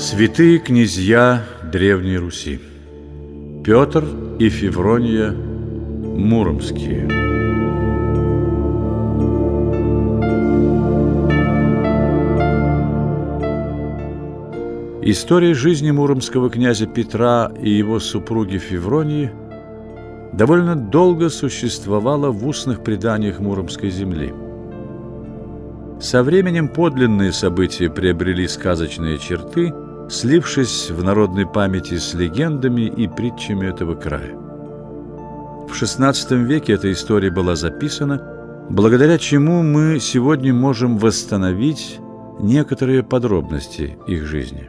Святые князья Древней Руси. Петр и Феврония Муромские. История жизни муромского князя Петра и его супруги Февронии довольно долго существовала в устных преданиях Муромской земли – со временем подлинные события приобрели сказочные черты, слившись в народной памяти с легендами и притчами этого края. В XVI веке эта история была записана, благодаря чему мы сегодня можем восстановить некоторые подробности их жизни.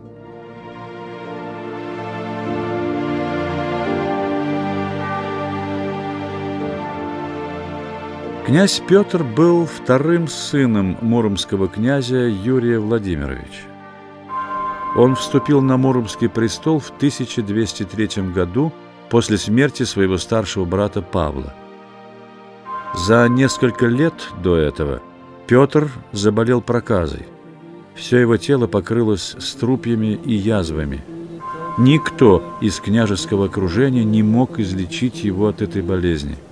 Князь Петр был вторым сыном муромского князя Юрия Владимировича. Он вступил на Муромский престол в 1203 году после смерти своего старшего брата Павла. За несколько лет до этого Петр заболел проказой. Все его тело покрылось струпьями и язвами. Никто из княжеского окружения не мог излечить его от этой болезни –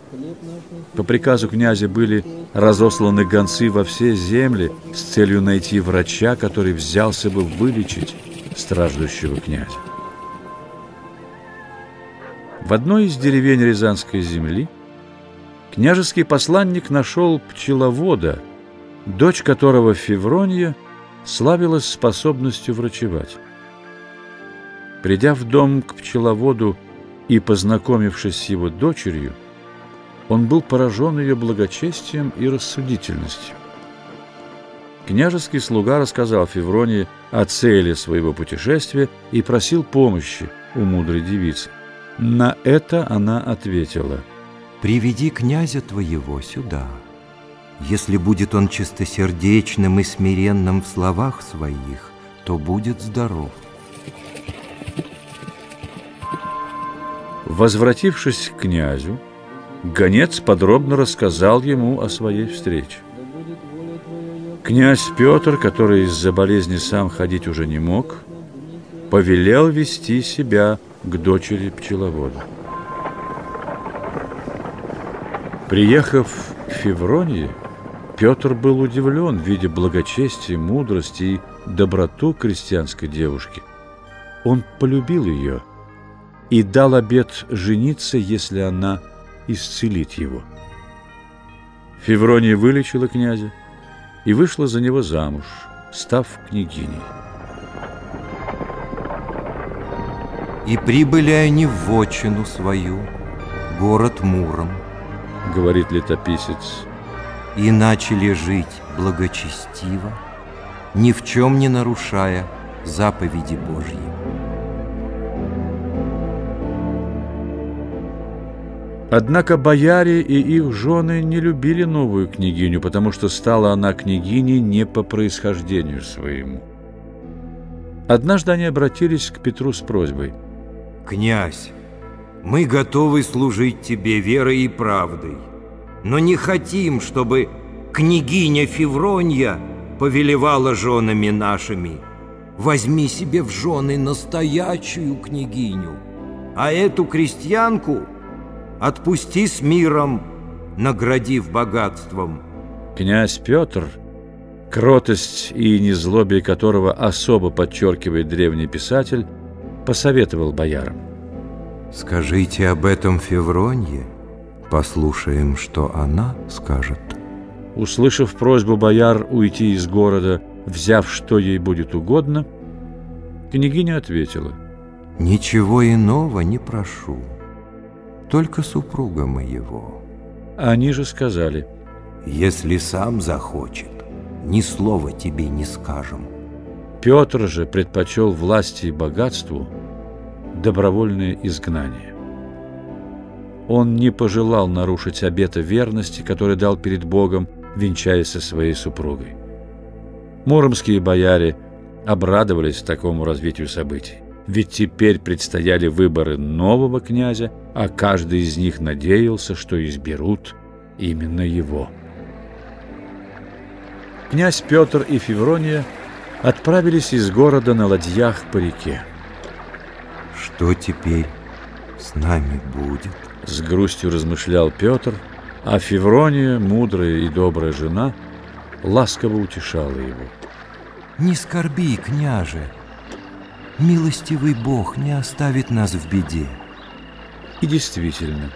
по приказу князя были разосланы гонцы во все земли с целью найти врача, который взялся бы вылечить страждущего князя. В одной из деревень Рязанской земли княжеский посланник нашел пчеловода, дочь которого Феврония славилась способностью врачевать. Придя в дом к пчеловоду и познакомившись с его дочерью, он был поражен ее благочестием и рассудительностью. Княжеский слуга рассказал Февронии о цели своего путешествия и просил помощи у мудрой девицы. На это она ответила. «Приведи князя твоего сюда. Если будет он чистосердечным и смиренным в словах своих, то будет здоров». Возвратившись к князю, Гонец подробно рассказал ему о своей встрече. Князь Петр, который из-за болезни сам ходить уже не мог, повелел вести себя к дочери пчеловода. Приехав к Февронии, Петр был удивлен, видя благочестие, мудрость и доброту крестьянской девушки. Он полюбил ее и дал обет жениться, если она исцелить его. Феврония вылечила князя и вышла за него замуж, став княгиней. И прибыли они в вотчину свою, город Муром, говорит летописец, и начали жить благочестиво, ни в чем не нарушая заповеди Божьи. Однако бояре и их жены не любили новую княгиню, потому что стала она княгиней не по происхождению своему. Однажды они обратились к Петру с просьбой. «Князь, мы готовы служить тебе верой и правдой, но не хотим, чтобы княгиня Февронья повелевала женами нашими. Возьми себе в жены настоящую княгиню, а эту крестьянку – отпусти с миром, наградив богатством. Князь Петр, кротость и незлобие которого особо подчеркивает древний писатель, посоветовал боярам. «Скажите об этом Февронье, послушаем, что она скажет». Услышав просьбу бояр уйти из города, взяв, что ей будет угодно, княгиня ответила. «Ничего иного не прошу» только супруга моего. Они же сказали, если сам захочет, ни слова тебе не скажем. Петр же предпочел власти и богатству добровольное изгнание. Он не пожелал нарушить обета верности, который дал перед Богом, венчаясь со своей супругой. Муромские бояре обрадовались такому развитию событий ведь теперь предстояли выборы нового князя, а каждый из них надеялся, что изберут именно его. Князь Петр и Феврония отправились из города на ладьях по реке. Что теперь с нами будет? С грустью размышлял Петр, а Феврония, мудрая и добрая жена, ласково утешала его. Не скорби, княже, милостивый Бог не оставит нас в беде. И действительно,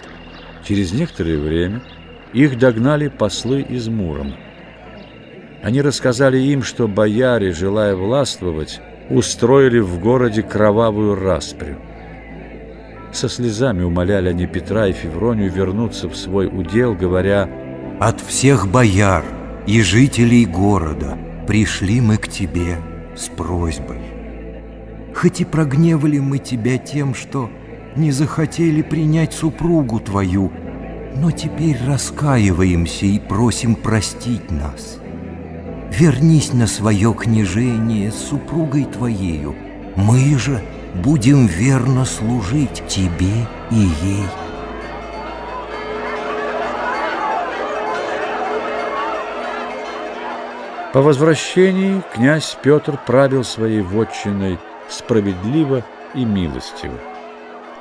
через некоторое время их догнали послы из Мурома. Они рассказали им, что бояре, желая властвовать, устроили в городе кровавую распрю. Со слезами умоляли они Петра и Февронию вернуться в свой удел, говоря «От всех бояр и жителей города пришли мы к тебе с просьбой. Хоть и прогневали мы тебя тем, что не захотели принять супругу твою, но теперь раскаиваемся и просим простить нас. Вернись на свое княжение с супругой твоею, мы же будем верно служить тебе и ей. По возвращении князь Петр правил своей вотчиной справедливо и милостиво.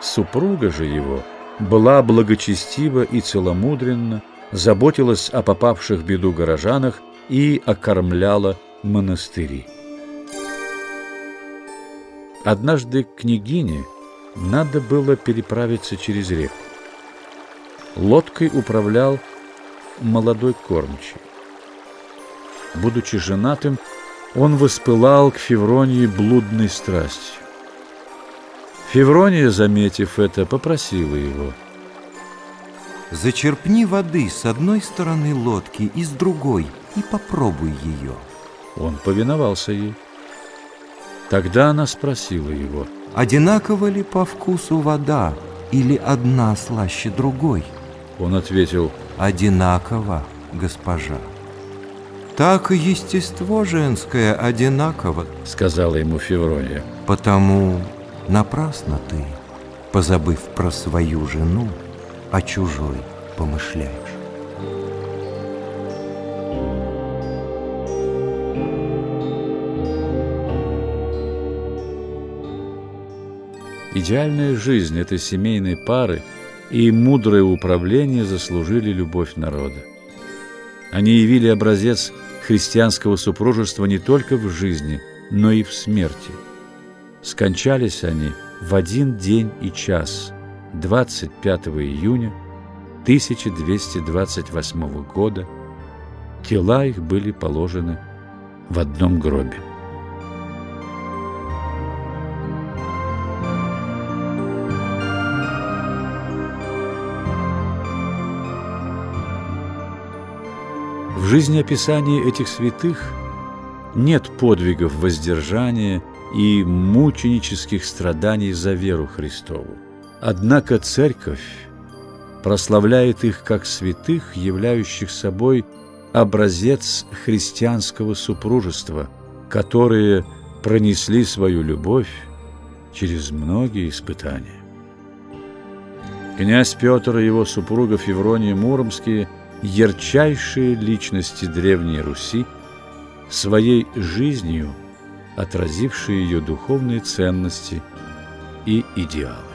Супруга же его была благочестива и целомудренна, заботилась о попавших в беду горожанах и окормляла монастыри. Однажды княгине надо было переправиться через реку. Лодкой управлял молодой кормчий. Будучи женатым, он воспылал к Февронии блудной страстью. Феврония, заметив это, попросила его. «Зачерпни воды с одной стороны лодки и с другой, и попробуй ее». Он повиновался ей. Тогда она спросила его. «Одинаково ли по вкусу вода, или одна слаще другой?» Он ответил. «Одинаково, госпожа». «Так и естество женское одинаково», — сказала ему Феврония. «Потому напрасно ты, позабыв про свою жену, о чужой помышляешь». Идеальная жизнь этой семейной пары и мудрое управление заслужили любовь народа. Они явили образец христианского супружества не только в жизни, но и в смерти. Скончались они в один день и час, 25 июня 1228 года. Тела их были положены в одном гробе. В жизнеописании этих святых нет подвигов воздержания и мученических страданий за веру Христову. Однако Церковь прославляет их как святых, являющих собой образец христианского супружества, которые пронесли свою любовь через многие испытания. Князь Петр и его супруга Феврония Муромские – ярчайшие личности Древней Руси, своей жизнью отразившие ее духовные ценности и идеалы.